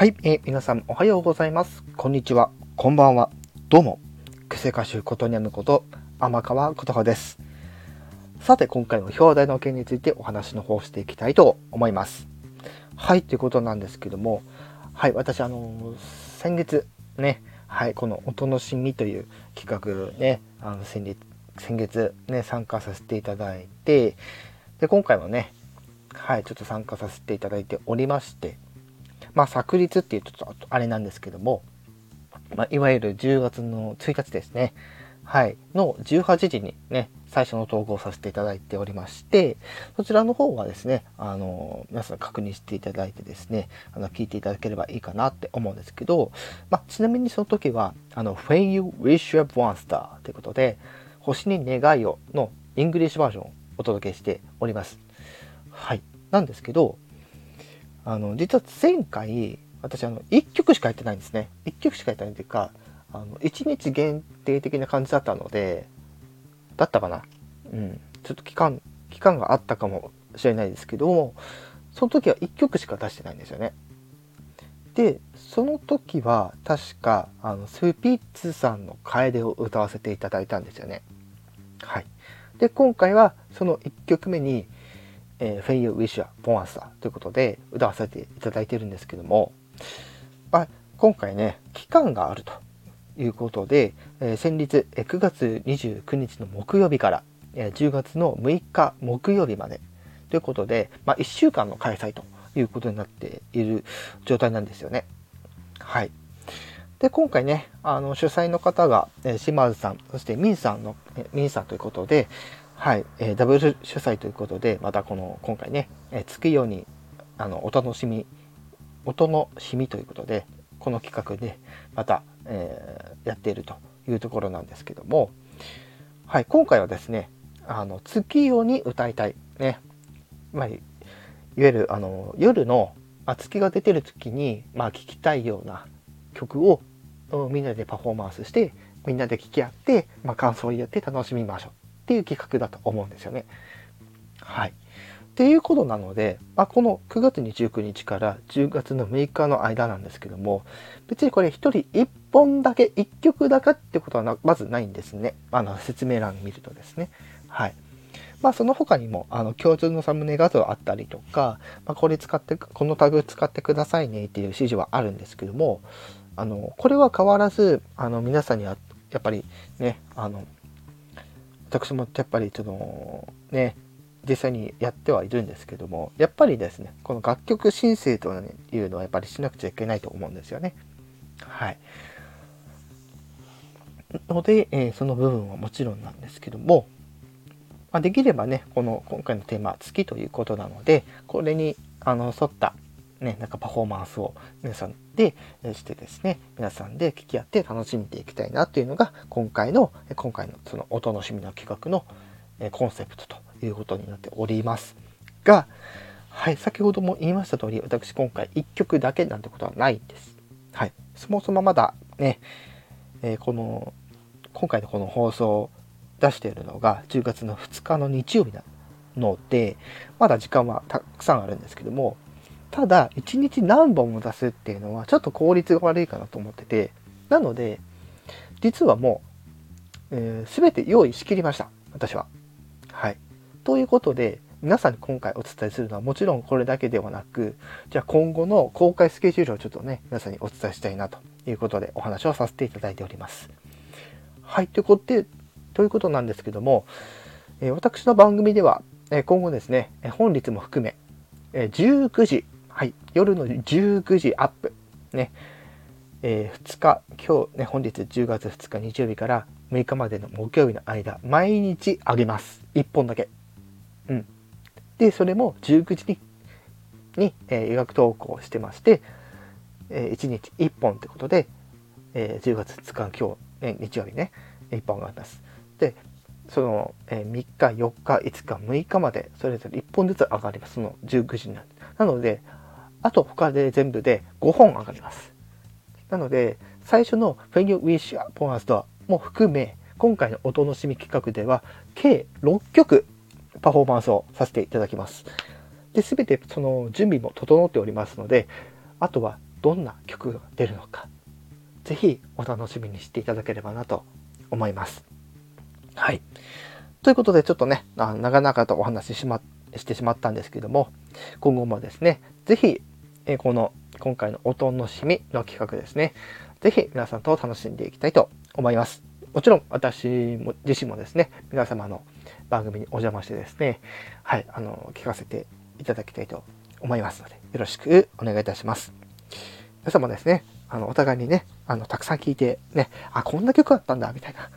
はい、えー、皆さんおはようございます。こんにちは。こんばんは。どうも。癖歌手ことにゃむこと天川琴葉です。さて、今回の表題の件についてお話の方していきたいと思います。はい、ということなんですけども、はい、私、あの先月ね、はい、このお楽しみという企画ね、あの先月、先月ね、参加させていただいて、で、今回もね、はい、ちょっと参加させていただいておりまして、まあ、昨日っていうとちょっとあれなんですけども、まあ、いわゆる10月の1日ですね、はい、の18時にね、最初の投稿させていただいておりまして、そちらの方はですね、あの、皆さん確認していただいてですね、あの、聞いていただければいいかなって思うんですけど、まあ、ちなみにその時は、あの、When You Wish You Have One Star ということで、星に願いをのイングリッシュバージョンをお届けしております。はい。なんですけど、あの実は前回私あの1曲しかやってないんですね。1曲しかやってないというかあの1日限定的な感じだったのでだったかな？うん。ちょっと期間期間があったかもしれないですけどもその時は1曲しか出してないんですよね。でその時は確かあのスピッツさんの「楓」を歌わせていただいたんですよね。はい。で今回はその1曲目に「えー、フェイユ・ウィッシュア・ポンアスタということで歌わせていただいてるんですけども、まあ、今回ね、期間があるということで、えー、先日、えー、9月29日の木曜日から、えー、10月の6日木曜日までということで、まあ、1週間の開催ということになっている状態なんですよね。はい。で、今回ね、あの、主催の方が、えー、島津さん、そしてミンさんの、えー、ミンさんということで、はい、えー、ダブル主催ということで、またこの今回ね、えー、つくようにあのお楽しみ、音のしみということで、この企画でまた、えー、やっているというところなんですけども、はい、今回はですね、あの月夜に歌いたい、ね、まあ、いわゆるあの夜のあ月が出てる時に、まあ、聴きたいような曲をみんなでパフォーマンスしてみんなで聴き合って、まあ、感想を言って楽しみましょう。っていう企画だと思うんですよね。はい。っていうことなので、まあ、この9月29日から10月の6日の間なんですけども、別にこれ1人1本だけ、1曲だけってことはまずないんですね。あの説明欄見るとですね。はい。まあその他にも、あの、共通のサムネ画像あったりとか、まあ、これ使って、このタグ使ってくださいねっていう指示はあるんですけども、あの、これは変わらず、あの、皆さんには、やっぱりね、あの、私もやっぱりそのね実際にやってはいるんですけどもやっぱりですねこの楽曲申請というのはやっぱりしなくちゃいけないと思うんですよね。はい。ので、えー、その部分はもちろんなんですけども、まあ、できればねこの今回のテーマは月ということなのでこれにあの沿ったね、なんかパフォーマンスを皆さんでしてですね、皆さんで聞き合って楽しんでいきたいなというのが今回の、今回のそのお楽しみな企画のコンセプトということになっておりますが、はい、先ほども言いました通り、私今回1曲だけなんてことはないんです。はい、そもそもまだね、えー、この、今回のこの放送を出しているのが10月の2日の日曜日なので、まだ時間はたくさんあるんですけども、ただ、1日何本も出すっていうのはちょっと効率が悪いかなと思ってて、なので、実はもう、えー、全て用意しきりました。私は。はい。ということで、皆さんに今回お伝えするのはもちろんこれだけではなく、じゃあ今後の公開スケジュールをちょっとね、皆さんにお伝えしたいなということでお話をさせていただいております。はい。ということで、ということなんですけども、えー、私の番組では、え今後ですね、本日も含め、え19時はい、夜の19時アップ。ね。えー、2日、今日ね、本日10月2日日曜日から6日までの木曜日の間、毎日あげます。1本だけ。うん。で、それも19時に、に、えー、医学投稿してまして、えー、1日1本ってことで、えー、10月2日、今日、ね、日曜日ね、1本あります。で、その、えー、3日、4日、5日、6日まで、それぞれ1本ずつ上がります。その19時にななので、あと他で全部で5本上がります。なので、最初の When You Wish Upon a Star も含め、今回のお楽しみ企画では、計6曲パフォーマンスをさせていただきます。で、すべてその準備も整っておりますので、あとはどんな曲が出るのか是非お楽しみにしていただければなと思います。はい。ということでちょっとね長々とお話ししましてしまったんですけども今後もですね是非この今回の音のしみの企画ですね是非皆さんと楽しんでいきたいと思います。もちろん私も自身もですね皆様の番組にお邪魔してですねはいあの聞かせていただきたいと思いますのでよろしくお願いいたします。皆様ですねあのお互いにねあのたくさん聞いてねあこんな曲あったんだみたいな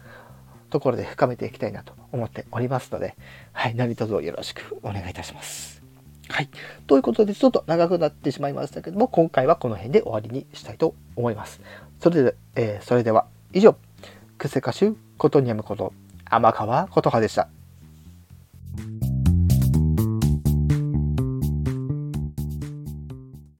ところで深めていきたいなと思っておりますので、はい、何卒よろしくお願いいたします。はい。ということで、ちょっと長くなってしまいましたけども、今回はこの辺で終わりにしたいと思います。それで、えー、それでは以上、クセ歌手ことにやむこと、天川琴葉でした。